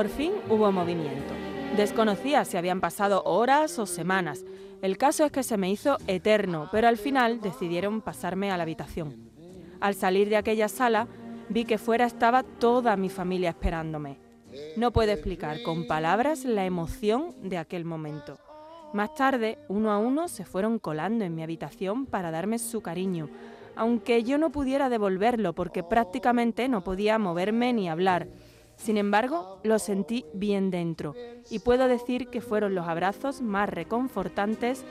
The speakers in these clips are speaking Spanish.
Por fin hubo movimiento. Desconocía si habían pasado horas o semanas. El caso es que se me hizo eterno, pero al final decidieron pasarme a la habitación. Al salir de aquella sala, vi que fuera estaba toda mi familia esperándome. No puedo explicar con palabras la emoción de aquel momento. Más tarde, uno a uno se fueron colando en mi habitación para darme su cariño, aunque yo no pudiera devolverlo porque prácticamente no podía moverme ni hablar. Sin embargo, lo sentí bien dentro y puedo decir que fueron los abrazos más reconfortantes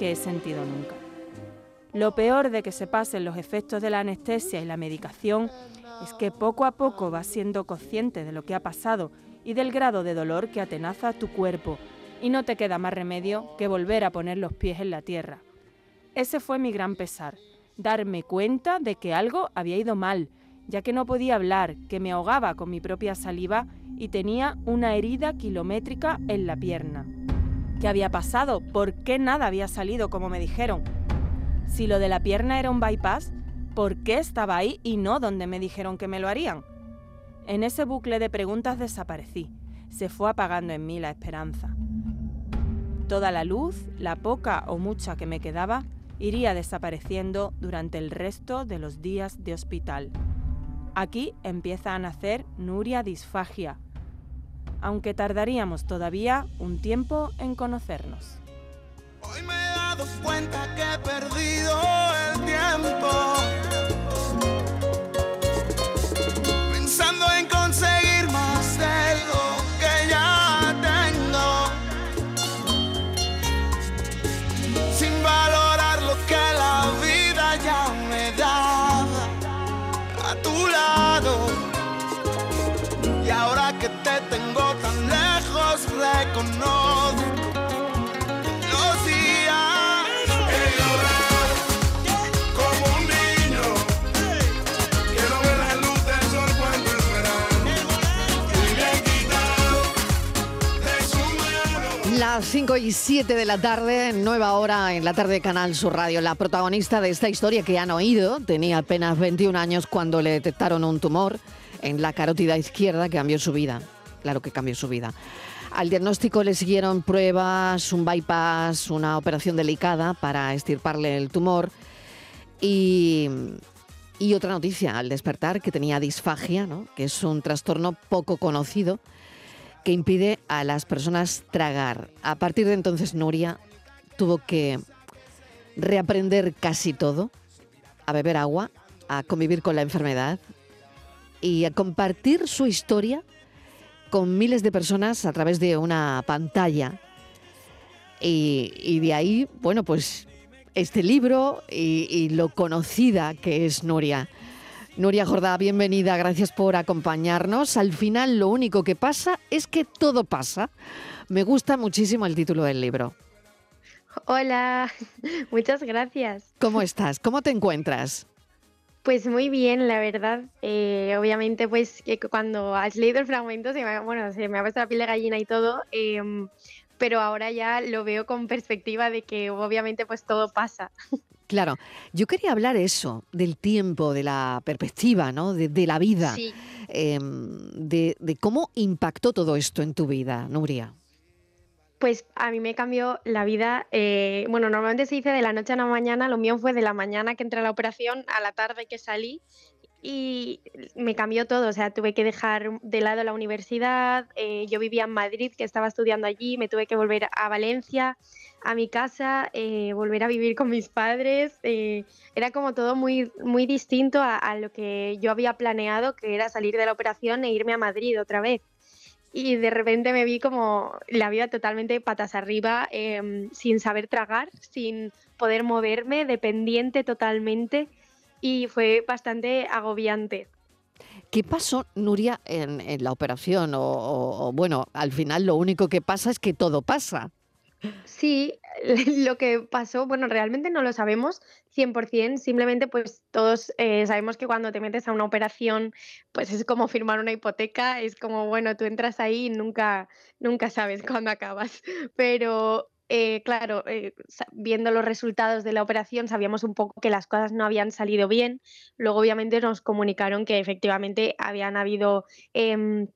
que he sentido nunca. Lo peor de que se pasen los efectos de la anestesia y la medicación es que poco a poco vas siendo consciente de lo que ha pasado y del grado de dolor que atenaza tu cuerpo y no te queda más remedio que volver a poner los pies en la tierra. Ese fue mi gran pesar, darme cuenta de que algo había ido mal, ya que no podía hablar, que me ahogaba con mi propia saliva y tenía una herida kilométrica en la pierna. ¿Qué había pasado? ¿Por qué nada había salido como me dijeron? Si lo de la pierna era un bypass, ¿por qué estaba ahí y no donde me dijeron que me lo harían? En ese bucle de preguntas desaparecí. Se fue apagando en mí la esperanza. Toda la luz, la poca o mucha que me quedaba, iría desapareciendo durante el resto de los días de hospital. Aquí empieza a nacer Nuria Disfagia, aunque tardaríamos todavía un tiempo en conocernos. Hoy me he dado cuenta que he perdido el tiempo. Pensando en me he quitado de su mano. Las 5 y 7 de la tarde, nueva hora en la tarde de Canal Sur Radio. La protagonista de esta historia que han oído tenía apenas 21 años cuando le detectaron un tumor en la carótida izquierda que cambió su vida. Claro que cambió su vida. Al diagnóstico le siguieron pruebas, un bypass, una operación delicada para extirparle el tumor y, otra noticia al despertar que tenía disfagia, ¿no? que es un trastorno poco conocido que impide a las personas tragar. A partir de entonces Nuria tuvo que reaprender casi todo, a beber agua, a convivir con la enfermedad y a compartir su historia con miles de personas a través de una pantalla. Y, y de ahí, bueno, pues este libro y, y lo conocida que es Nuria. Nuria Jordá, bienvenida, gracias por acompañarnos. Al final lo único que pasa es que todo pasa. Me gusta muchísimo el título del libro. Hola, muchas gracias. ¿Cómo estás? ¿Cómo te encuentras? Pues muy bien, la verdad. Eh, obviamente, pues que cuando has leído el fragmento, se me, bueno, se me ha puesto la piel de gallina y todo, em, pero ahora ya lo veo con perspectiva de que obviamente pues todo pasa. Claro, yo quería hablar eso, del tiempo, de la perspectiva, ¿no? De, de la vida, Sí. em, de, de cómo impactó todo esto en tu vida, Nuria. Pues a mí me cambió la vida. eh, bueno, normalmente se dice de la noche a la mañana, lo mío fue de la mañana que entré a la operación a la tarde que salí y me cambió todo. O sea, tuve que dejar de lado la universidad, eh, yo vivía en Madrid, que estaba estudiando allí, me tuve que volver a Valencia, a mi casa, eh, volver a vivir con mis padres. eh, era como todo muy, muy distinto a, a lo que yo había planeado, que era salir de la operación e irme a Madrid otra vez y de repente me vi como la vida totalmente patas arriba, em, sin saber tragar, sin poder moverme, dependiente totalmente y fue bastante agobiante. ¿Qué pasó, Nuria, en, en la operación? O, o- o, bueno, al final lo único que pasa es que todo pasa. Sí, lo que pasó, bueno, realmente no lo sabemos 100%, simplemente pues todos eh, sabemos que cuando te metes a una operación, pues es como firmar una hipoteca, es como, bueno, tú entras ahí y nunca, nunca sabes cuándo acabas, pero eh, claro, eh, viendo los resultados de la operación sabíamos un poco que las cosas no habían salido bien, luego obviamente nos comunicaron que efectivamente habían habido... em,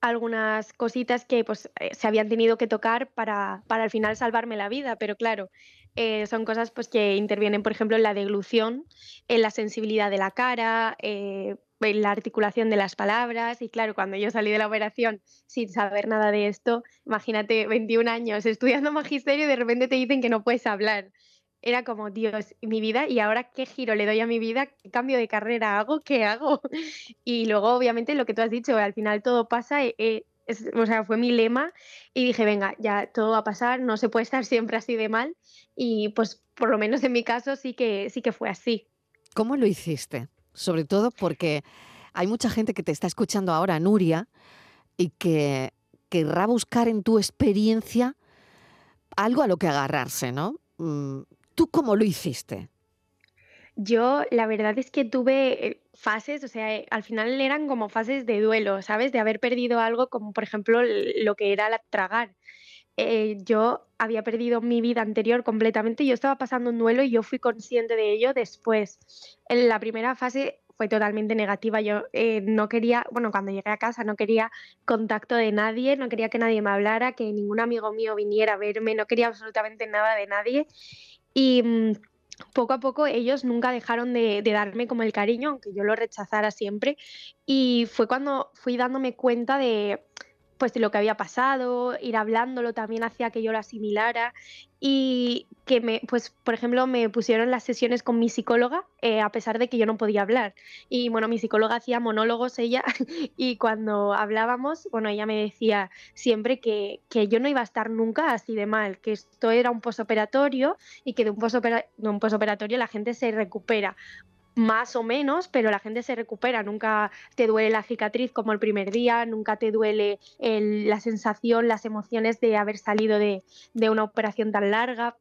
algunas cositas que pues eh, se habían tenido que tocar para, para al final salvarme la vida, pero claro, eh, son cosas pues que intervienen, por ejemplo, en la deglución, en la sensibilidad de la cara, eh, en la articulación de las palabras. Y claro, cuando yo salí de la operación sin saber nada de esto, imagínate 21 años estudiando magisterio y de repente te dicen que no puedes hablar. Era como, Dios, mi vida, y ahora qué giro le doy a mi vida, qué cambio de carrera hago, qué hago. Y luego, obviamente, lo que tú has dicho, al final todo pasa, eh, o sea, fue mi lema y dije, venga, ya todo va a pasar, no se puede estar siempre así de mal y pues por lo menos en mi caso sí que, sí que fue así. ¿Cómo lo hiciste? Sobre todo porque hay mucha gente que te está escuchando ahora, Nuria, y que querrá buscar en tu experiencia algo a lo que agarrarse, ¿no? ¿Tú cómo lo hiciste? Yo la verdad es que tuve eh, fases, o sea, eh, al final eran como fases de duelo, ¿sabes? De haber perdido algo como por ejemplo lo que era la tragar. Eh, yo había perdido mi vida anterior completamente, yo estaba pasando un duelo y yo fui consciente de ello después. En la primera fase fue totalmente negativa. Yo no quería, bueno, cuando llegué a casa no quería contacto de nadie, no quería que nadie me hablara, que ningún amigo mío viniera a verme, no quería absolutamente nada de nadie. Y mm, poco a poco ellos nunca dejaron de, darme como el cariño, aunque yo lo rechazara siempre. Y fue cuando fui dándome cuenta de, pues lo que había pasado, ir hablándolo también hacía que yo lo asimilara y que me, pues por ejemplo me pusieron las sesiones con mi psicóloga eh, a pesar de que yo no podía hablar. Y bueno mi psicóloga hacía monólogos ella y cuando hablábamos bueno ella me decía siempre que, que yo no iba a estar nunca así de mal que esto era un posoperatorio y que de un, de un posoperatorio la gente se recupera más o menos, pero la gente se recupera, nunca te duele la cicatriz como el primer día, nunca te duele la sensación, las emociones de haber salido de, de una operación tan larga.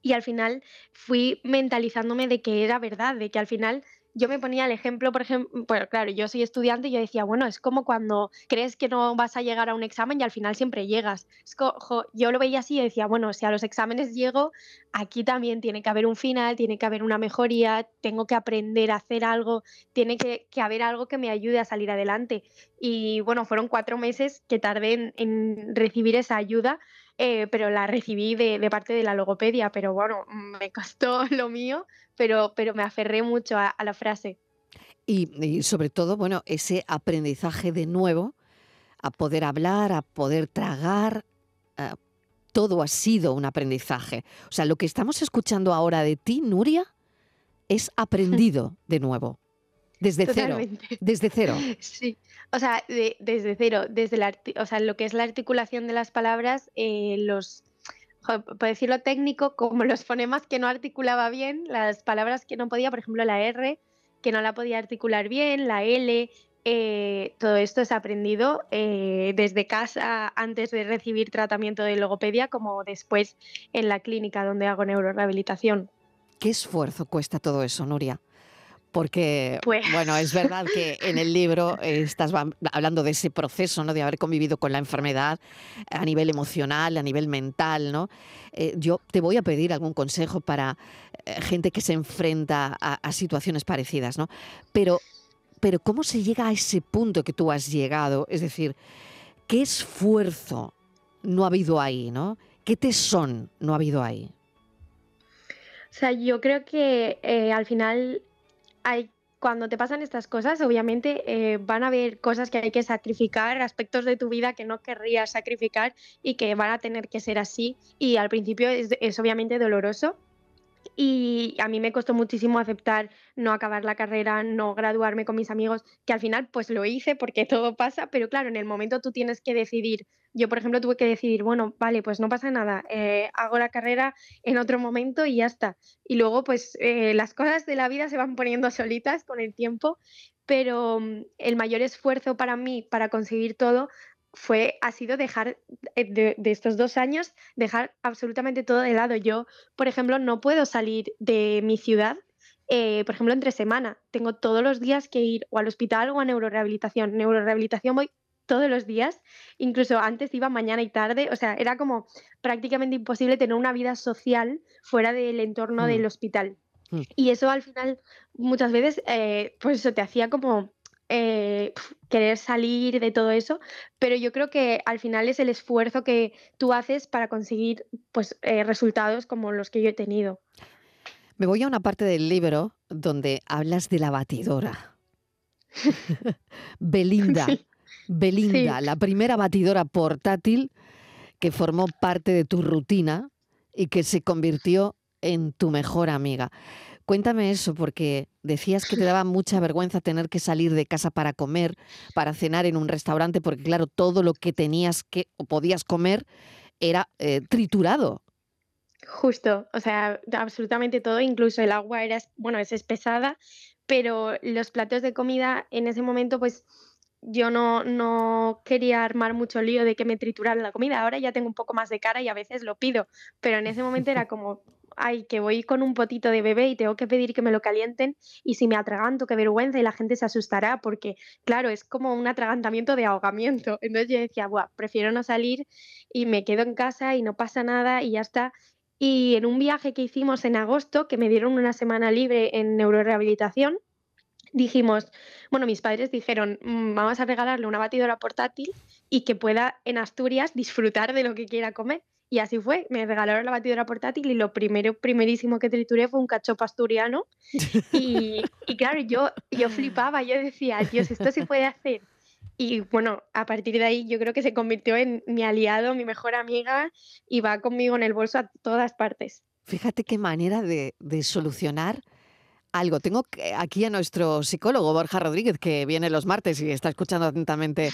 Y al final fui mentalizándome de que era verdad, de que al final yo me ponía el ejemplo, por ejemplo, bueno, claro, yo soy estudiante y yo decía, bueno, es como cuando crees que no vas a llegar a un examen y al final siempre llegas. yo lo veía así y decía, bueno, si a los exámenes llego, aquí también tiene que haber un final, tiene que haber una mejoría, tengo que aprender a hacer algo, tiene que, haber algo que me ayude a salir adelante. Y bueno, fueron cuatro meses que tardé en recibir esa ayuda eh, pero la recibí de, parte de la logopedia, pero bueno, me costó lo mío, pero, pero me aferré mucho a, la frase. Y, sobre todo, bueno, ese aprendizaje de nuevo, a poder hablar, a poder tragar, eh, todo ha sido un aprendizaje. O sea, lo que estamos escuchando ahora de ti, Nuria, es aprendido de nuevo. Desde cero. Desde cero. Sí. O sea, desde cero. Desde la, o sea, lo que es la articulación de las palabras, eh, los. por decirlo técnico, como los fonemas que no articulaba bien, las palabras que no podía, por ejemplo, la R, que no la podía articular bien, la L, eh, todo esto es aprendido eh, desde casa antes de recibir tratamiento de logopedia como después en la clínica donde hago neurorehabilitación. ¿Qué esfuerzo cuesta todo eso, Nuria? Porque, pues bueno, es verdad que en el libro estás hablando de ese proceso, ¿no? De haber convivido con la enfermedad a nivel emocional, a nivel mental, ¿no? Eh, yo te voy a pedir algún consejo para eh, gente que se enfrenta a, situaciones parecidas, ¿no? Pero, pero ¿cómo se llega a ese punto que tú has llegado? Es decir, ¿qué esfuerzo no ha habido ahí, ¿no? ¿Qué tesón no ha habido ahí? O sea, yo creo que eh, al final hay, cuando te pasan estas cosas, obviamente eh, van a haber cosas que hay que sacrificar, aspectos de tu vida que no querrías sacrificar y que van a tener que ser así. Y al principio es obviamente doloroso, y a mí me costó muchísimo aceptar no acabar la carrera, no graduarme con mis amigos, que al final pues lo hice porque todo pasa, pero claro, en el momento tú tienes que decidir. Yo, por ejemplo, tuve que decidir, bueno, vale, pues no pasa nada, eh, hago la carrera en otro momento y ya está. Y luego pues eh, las cosas de la vida se van poniendo solitas con el tiempo, pero mm, el mayor esfuerzo para mí para conseguir todo fue, ha sido dejar eh, de, estos dos años, dejar absolutamente todo de lado. Yo, por ejemplo, no puedo salir de mi ciudad, eh, por ejemplo, entre semana. Tengo todos los días que ir o al hospital o a neurorehabilitación. Neurorehabilitación voy todos los días, incluso antes iba mañana y tarde, o sea, era como prácticamente imposible tener una vida social fuera del entorno del mm. hospital. Mm. Y eso al final muchas veces, eh, pues eso te hacía como eh, querer salir de todo eso, pero yo creo que al final es el esfuerzo que tú haces para conseguir pues, eh, resultados como los que yo he tenido. Me voy a una parte del libro donde hablas de la batidora. Belinda. Belinda, la primera batidora portátil que formó parte de tu rutina y que se convirtió en tu mejor amiga. Cuéntame eso, porque decías que te daba mucha vergüenza tener que salir de casa para comer, para cenar en un restaurante, porque claro, todo lo que tenías que o podías comer era eh, triturado. Justo, o sea, absolutamente todo, incluso el agua era, bueno, es espesada, pero los platos de comida en ese momento, pues yo no, no quería armar mucho lío de que me trituraran la comida. Ahora ya tengo un poco más de cara y a veces lo pido, pero en ese momento era como, ay, que voy con un potito de bebé y tengo que pedir que me lo calienten y si me atraganto, qué vergüenza y la gente se asustará porque, claro, es como un atragantamiento de ahogamiento. Entonces yo decía, Buah, prefiero no salir y me quedo en casa y no pasa nada y ya está. Y en un viaje que hicimos en agosto, que me dieron una semana libre en neurorehabilitación, dijimos, bueno, mis padres dijeron, mm, vamos a regalarle una batidora portátil y que pueda en Asturias disfrutar de lo que quiera comer. Y así fue, me regalaron la batidora portátil y lo primero, primerísimo que trituré fue un cachopo asturiano. Y, y claro, yo, yo flipaba, yo decía, Dios, esto se puede hacer. Y bueno, a partir de ahí yo creo que se convirtió en mi aliado, mi mejor amiga y va conmigo en el bolso a todas partes. Fíjate qué manera de, de solucionar algo. Tengo aquí a nuestro psicólogo Borja Rodríguez, que viene los martes y está escuchando atentamente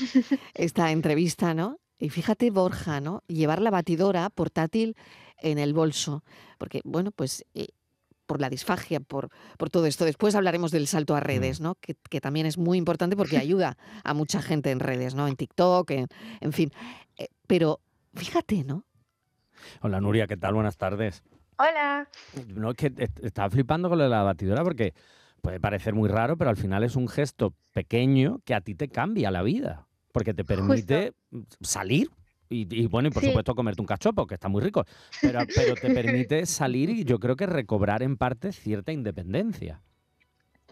esta entrevista, ¿no? Y fíjate, Borja, ¿no? Llevar la batidora portátil en el bolso. Porque, bueno, pues eh, por la disfagia, por, por todo esto. Después hablaremos del salto a redes, ¿no? Que, también es muy importante porque ayuda a mucha gente en redes, ¿no? En TikTok, en, en fin. Eh, pero fíjate, ¿no? Hola Nuria, ¿qué tal? Buenas tardes. Hola. No, es que estaba flipando con lo de la batidora porque puede parecer muy raro, pero al final es un gesto pequeño que a ti te cambia la vida. Porque te permite salir y, bueno, y por supuesto comerte un cachopo, que está muy rico, pero, pero te permite salir y yo creo que recobrar en parte cierta independencia.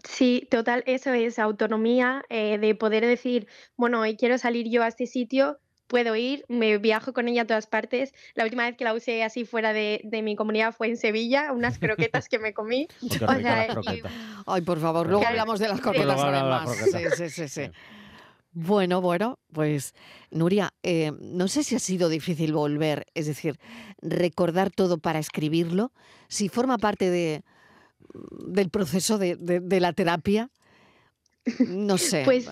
Sí, total, eso es autonomía eh, de poder decir, bueno, hoy quiero salir yo a este sitio, puedo ir, me viajo con ella a todas partes. La última vez que la usé así fuera de, mi comunidad fue en Sevilla, unas croquetas que me comí. Ay, por favor, luego hablamos de las croquetas además. Sí, sí, sí, Bueno, bueno, pues Nuria, eh, no sé si ha sido difícil volver, es decir, recordar todo para escribirlo, si forma parte de, del proceso de, de la terapia, no sé. Pues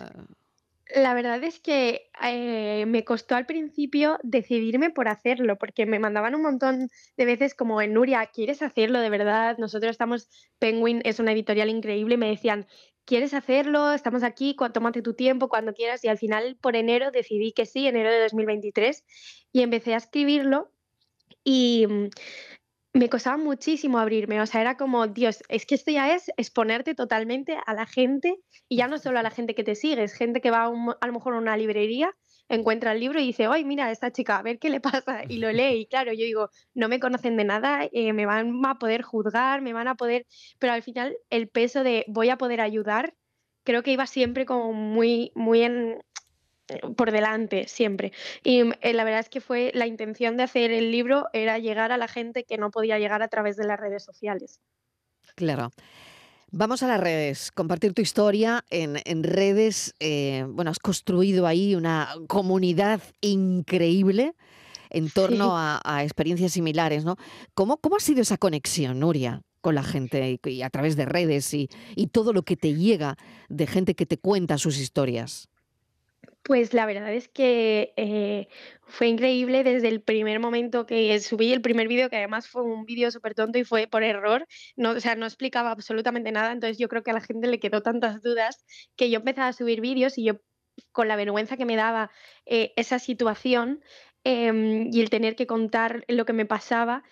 la verdad es que eh, me costó al principio decidirme por hacerlo, porque me mandaban un montón de veces como en Nuria, ¿quieres hacerlo de verdad? Nosotros estamos, Penguin es una editorial increíble, y me decían, ¿quieres hacerlo? Estamos aquí, tómate tu tiempo cuando quieras. Y al final, por enero, decidí que sí, enero de 2023, y empecé a escribirlo. Y mm, me costaba muchísimo abrirme, o sea, era como, Dios, es que esto ya es exponerte totalmente a la gente y ya no solo a la gente que te sigue, es gente que va a, lo mejor a una librería, encuentra el libro y dice, ay, mira, esta chica, a ver qué le pasa, y lo lee, y claro, yo digo, no me conocen de nada, eh, me van a poder juzgar, me van a poder, pero al final el peso de voy a poder ayudar, creo que iba siempre como muy, muy en, por delante siempre. Y eh, la verdad es que fue la intención de hacer el libro era llegar a la gente que no podía llegar a través de las redes sociales. Claro. Vamos a las redes, compartir tu historia en, redes. Eh, bueno, has construido ahí una comunidad increíble en torno a, experiencias similares, ¿no? ¿Cómo, ¿Cómo ha sido esa conexión, Nuria? con la gente y, a través de redes y, y todo lo que te llega de gente que te cuenta sus historias. Pues la verdad es que eh, fue increíble desde el primer momento que subí el primer vídeo, que además fue un vídeo súper tonto y fue por error, no, o sea, no explicaba absolutamente nada, entonces yo creo que a la gente le quedó tantas dudas que yo empezaba a subir vídeos y yo con la vergüenza que me daba eh, esa situación em, y el tener que contar lo que me pasaba,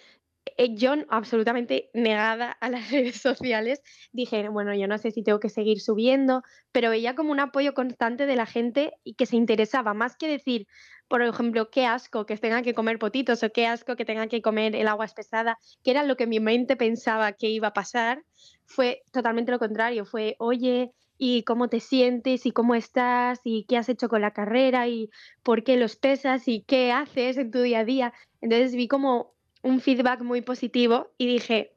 yo absolutamente negada a las redes sociales, dije, bueno, yo no sé si tengo que seguir subiendo, pero veía como un apoyo constante de la gente y que se interesaba, más que decir, por ejemplo, qué asco que tengan que comer potitos o qué asco que tengan que comer el agua espesada, que era lo que mi mente pensaba que iba a pasar, fue totalmente lo contrario, fue, oye, y cómo te sientes y cómo estás y qué has hecho con la carrera y por qué los pesas y qué haces en tu día a día. Entonces vi como un feedback muy positivo y dije,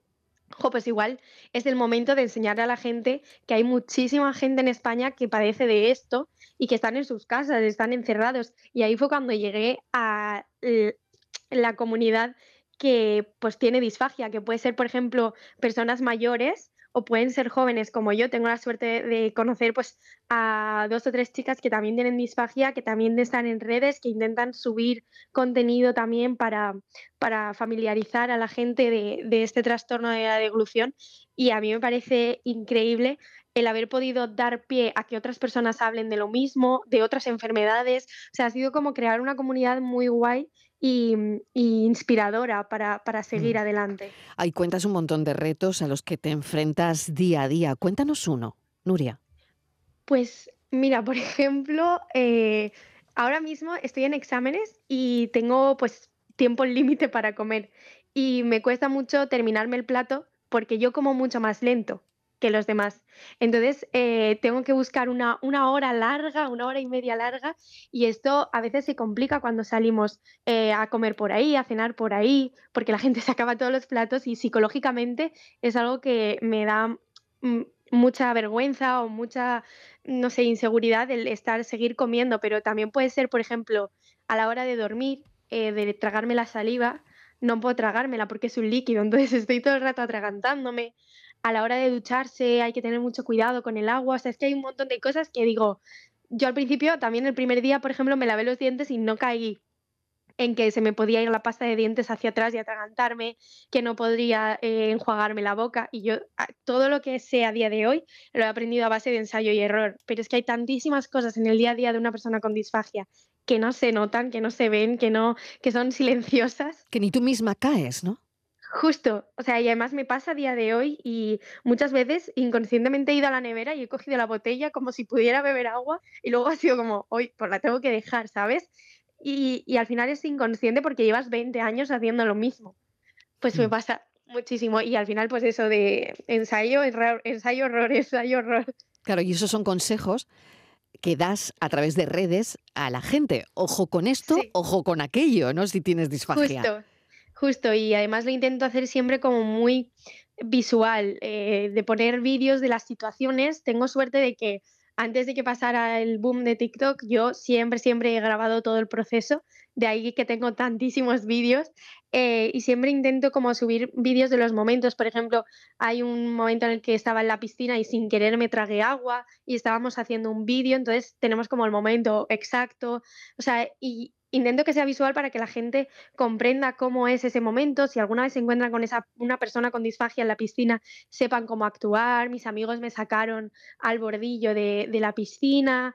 jo, pues igual es el momento de enseñarle a la gente que hay muchísima gente en España que padece de esto y que están en sus casas, están encerrados. Y ahí fue cuando llegué a la comunidad que pues tiene disfagia, que puede ser, por ejemplo, personas mayores o pueden ser jóvenes como yo. Tengo la suerte de conocer pues a dos o tres chicas que también tienen disfagia, que también están en redes, que intentan subir contenido también para, para familiarizar a la gente de, de este trastorno de la deglución. Y a mí me parece increíble el haber podido dar pie a que otras personas hablen de lo mismo, de otras enfermedades. O sea, ha sido como crear una comunidad muy guay y, inspiradora para, para seguir Mm. adelante. Ahí cuentas un montón de retos a los que te enfrentas día a día. Cuéntanos uno, Nuria. Pues mira, por ejemplo, eh, ahora mismo estoy en exámenes y tengo pues tiempo límite para comer y me cuesta mucho terminarme el plato porque yo como mucho más lento que los demás. Entonces eh, tengo que buscar una, una hora larga, una hora y media larga y esto a veces se complica cuando salimos eh, a comer por ahí, a cenar por ahí, porque la gente se acaba todos los platos y psicológicamente es algo que me da mm, mucha vergüenza o mucha, no sé, inseguridad el estar, seguir comiendo, pero también puede ser, por ejemplo, a la hora de dormir, eh, de tragarme la saliva, no puedo tragármela porque es un líquido, entonces estoy todo el rato atragantándome. A la hora de ducharse hay que tener mucho cuidado con el agua, o sea, es que hay un montón de cosas que digo, yo al principio, también el primer día, por ejemplo, me lavé los dientes y no caí en que se me podía ir la pasta de dientes hacia atrás y atragantarme, que no podría eh, enjuagarme la boca. Y yo a- todo lo que sé a día de hoy lo he aprendido a base de ensayo y error. Pero es que hay tantísimas cosas en el día a día de una persona con disfagia que no se notan, que no se ven, que no, que son silenciosas. Que ni tú misma caes, ¿no? Justo, o sea, y además me pasa a día de hoy y muchas veces inconscientemente he ido a la nevera y he cogido la botella como si pudiera beber agua y luego ha sido como, hoy pues la tengo que dejar, ¿sabes? Y, y al final es inconsciente porque llevas 20 años haciendo lo mismo. Pues me Mm. pasa muchísimo y al final pues eso de ensayo, error, ensayo, error, ensayo, error. Claro, y esos son consejos que das a través de redes a la gente. Ojo con esto, Sí. ojo con aquello, ¿no? Si tienes disfagia. Justo, justo. Y además lo intento hacer siempre como muy visual, eh, de poner vídeos de las situaciones. Tengo suerte de que antes de que pasara el boom de TikTok, yo siempre, siempre he grabado todo el proceso. De ahí que tengo tantísimos vídeos eh, y siempre intento como subir vídeos de los momentos. Por ejemplo, hay un momento en el que estaba en la piscina y sin querer me tragué agua y estábamos haciendo un vídeo, entonces tenemos como el momento exacto. O sea, y intento que sea visual para que la gente comprenda cómo es ese momento, si alguna vez se encuentran con esa, una persona con disfagia en la piscina, sepan cómo actuar, mis amigos me sacaron al bordillo de, de la piscina,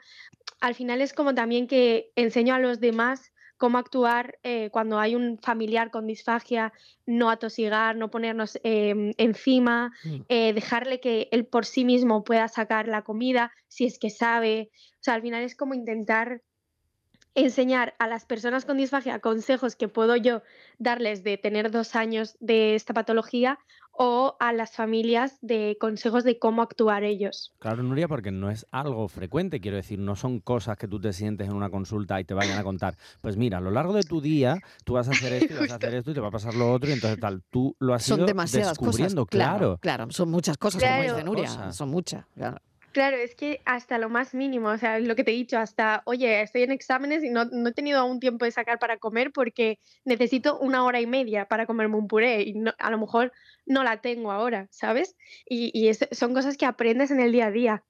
al final es como también que enseño a los demás cómo actuar eh, cuando hay un familiar con disfagia, no atosigar, no ponernos eh, encima, Mm. eh, dejarle que él por sí mismo pueda sacar la comida, si es que sabe. O sea, al final es como intentar enseñar a las personas con disfagia consejos que puedo yo darles de tener dos años de esta patología o a las familias de consejos de cómo actuar ellos. Claro, Nuria, porque no es algo frecuente, quiero decir, no son cosas que tú te sientes en una consulta y te vayan a contar. Pues mira, a lo largo de tu día tú vas a hacer esto y vas a hacer esto y te va a pasar lo otro y entonces tal, tú lo has Son ido demasiadas cosas. descubriendo, Claro, claro. claro, son muchas cosas, como Claro. dice Nuria. Cosas. Son muchas. claro. Claro, es que hasta lo más mínimo, o sea, lo que te he dicho, hasta, oye, estoy en exámenes y no, no he tenido aún tiempo de sacar para comer porque necesito una hora y media para comerme un puré y no- a lo mejor no la tengo ahora, ¿sabes? Y, y son cosas que aprendes en el día a día.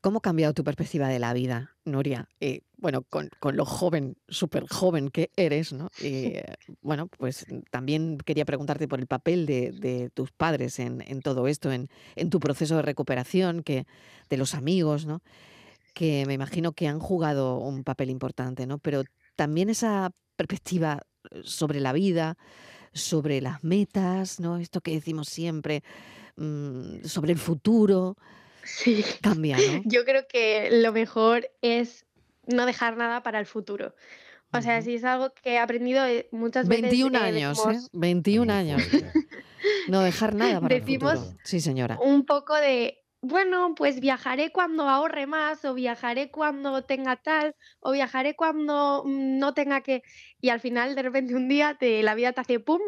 ¿Cómo ha cambiado tu perspectiva de la vida, Nuria? Eh, bueno, con, con lo joven, súper joven que eres, ¿no? Eh, bueno, pues también quería preguntarte por el papel de, de tus padres en, en todo esto, en, en tu proceso de recuperación, que, de los amigos, ¿no? Que me imagino que han jugado un papel importante, ¿no? Pero también esa perspectiva eh, sobre la vida, sobre las metas, ¿no? Esto que decimos siempre, mm, sobre el futuro, Sí. cambia, ¿no? Yo creo que lo mejor es no dejar nada para el futuro. O sea, si es algo que he aprendido eh, muchas veces. 21 eh, años, ¿eh? decimos 21 Muy años. No dejar nada para el Decimos- futuro. Sí, señora. Un poco de bueno, pues viajaré cuando ahorre más, o viajaré cuando tenga tal, o viajaré cuando mm, no tenga que. Y al final, de repente, un día te, la vida te hace pum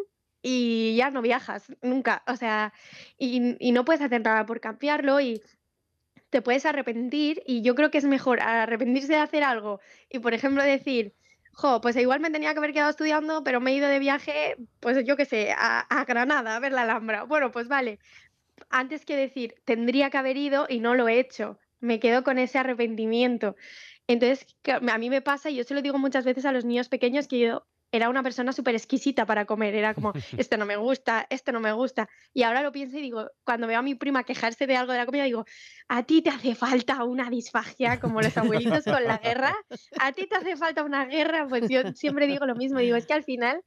y ya no viajas nunca. O sea, y, y no puedes hacer nada por cambiarlo y te puedes arrepentir. Y yo creo que es mejor arrepentirse de hacer algo y, por ejemplo, decir. Jo, pues igual me tenía que haber quedado estudiando, pero me he ido de viaje, pues yo qué sé, a, Granada, a ver la Alhambra. Bueno, pues vale, antes que decir tendría que haber ido y no lo he hecho. Me quedo con ese arrepentimiento. Entonces, a mí me pasa, y yo se lo digo muchas veces a los niños pequeños, que yo era una persona súper exquisita para comer. Era como, esto no me gusta, esto no me gusta. Y ahora lo pienso y digo, cuando veo a mi prima quejarse de algo de la comida, digo, a ti te hace falta una disfagia, como los abuelitos con la guerra. A ti te hace falta una guerra. Pues yo siempre digo lo mismo. Digo, es que al final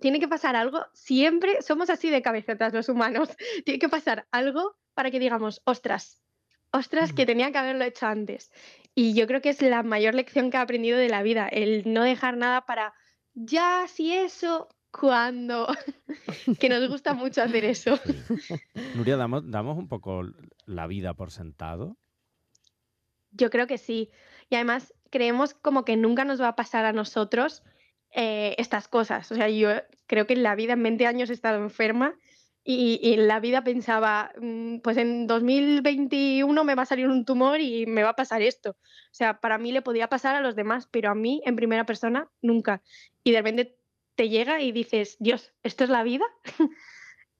tiene que pasar algo, siempre somos así de cabezotas los humanos, tiene que pasar algo para que digamos, ostras, ostras, que tenía que haberlo hecho antes. Y yo creo que es la mayor lección que he aprendido de la vida, el no dejar nada para, ya, si eso, cuando, que nos gusta mucho hacer eso. Nuria, ¿damos, ¿damos un poco la vida por sentado? Yo creo que sí. Y además creemos como que nunca nos va a pasar a nosotros eh, estas cosas. O sea, yo creo que en la vida en 20 años he estado enferma y, en la vida pensaba, mm, pues en 2021 me va a salir un tumor y me va a pasar esto. O sea, para mí le podía pasar a los demás, pero a mí en primera persona nunca. Y de repente te llega y dices, Dios, ¿esto es la vida?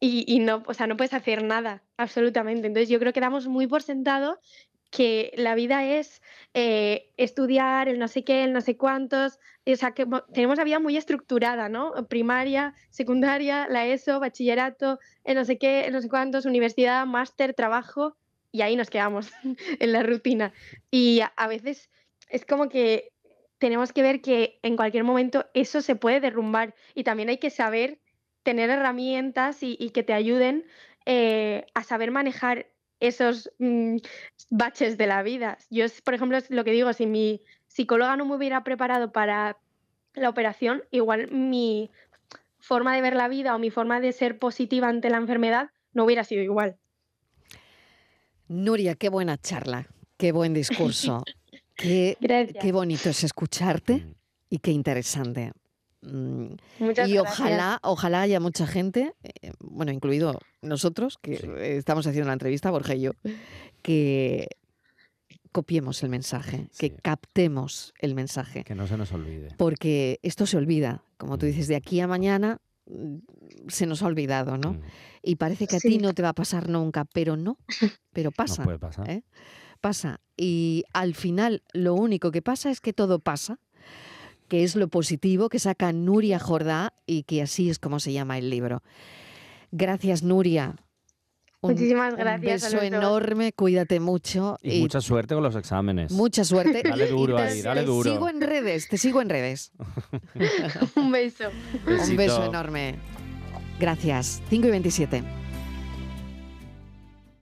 y, y, no, o sea, no puedes hacer nada, absolutamente. Entonces yo creo que damos muy por sentado que la vida es eh, estudiar, el no sé qué, el no sé cuántos, o sea, que tenemos la vida muy estructurada, ¿no? Primaria, secundaria, la ESO, bachillerato, el no sé qué, el no sé cuántos, universidad, máster, trabajo, y ahí nos quedamos en la rutina. Y a, veces es como que tenemos que ver que en cualquier momento eso se puede derrumbar y también hay que saber tener herramientas y, que te ayuden eh, a saber manejar esos mm, baches de la vida. Yo, por ejemplo, es lo que digo, si mi psicóloga no me hubiera preparado para la operación, igual mi forma de ver la vida o mi forma de ser positiva ante la enfermedad no hubiera sido igual. Nuria, qué buena charla, qué buen discurso. qué, qué bonito es escucharte mm. y qué interesante. Mm, y ojalá, ojalá haya mucha gente, eh, bueno, incluido nosotros, que estamos haciendo la entrevista, Borja y yo, que copiemos el mensaje, que captemos el mensaje. Que no se nos olvide. Porque esto se olvida, como tú dices, de aquí a mañana mm, se nos ha olvidado, ¿no? Mm. Y parece que a ti no te va a pasar nunca, pero no, pero pasa. puede pasar. ¿eh? Pasa. Y al final lo único que pasa es que todo pasa que es lo positivo que saca Nuria Jordá y que así es como se llama el libro. Gracias, Nuria. Muchísimas gracias. Un beso enorme, cuídate mucho. Y, mucha suerte con los exámenes. Mucha suerte. dale duro ahí, dale duro. Te sigo en redes, te sigo en redes. Un beso. Un beso enorme. Gracias. 5 y 27.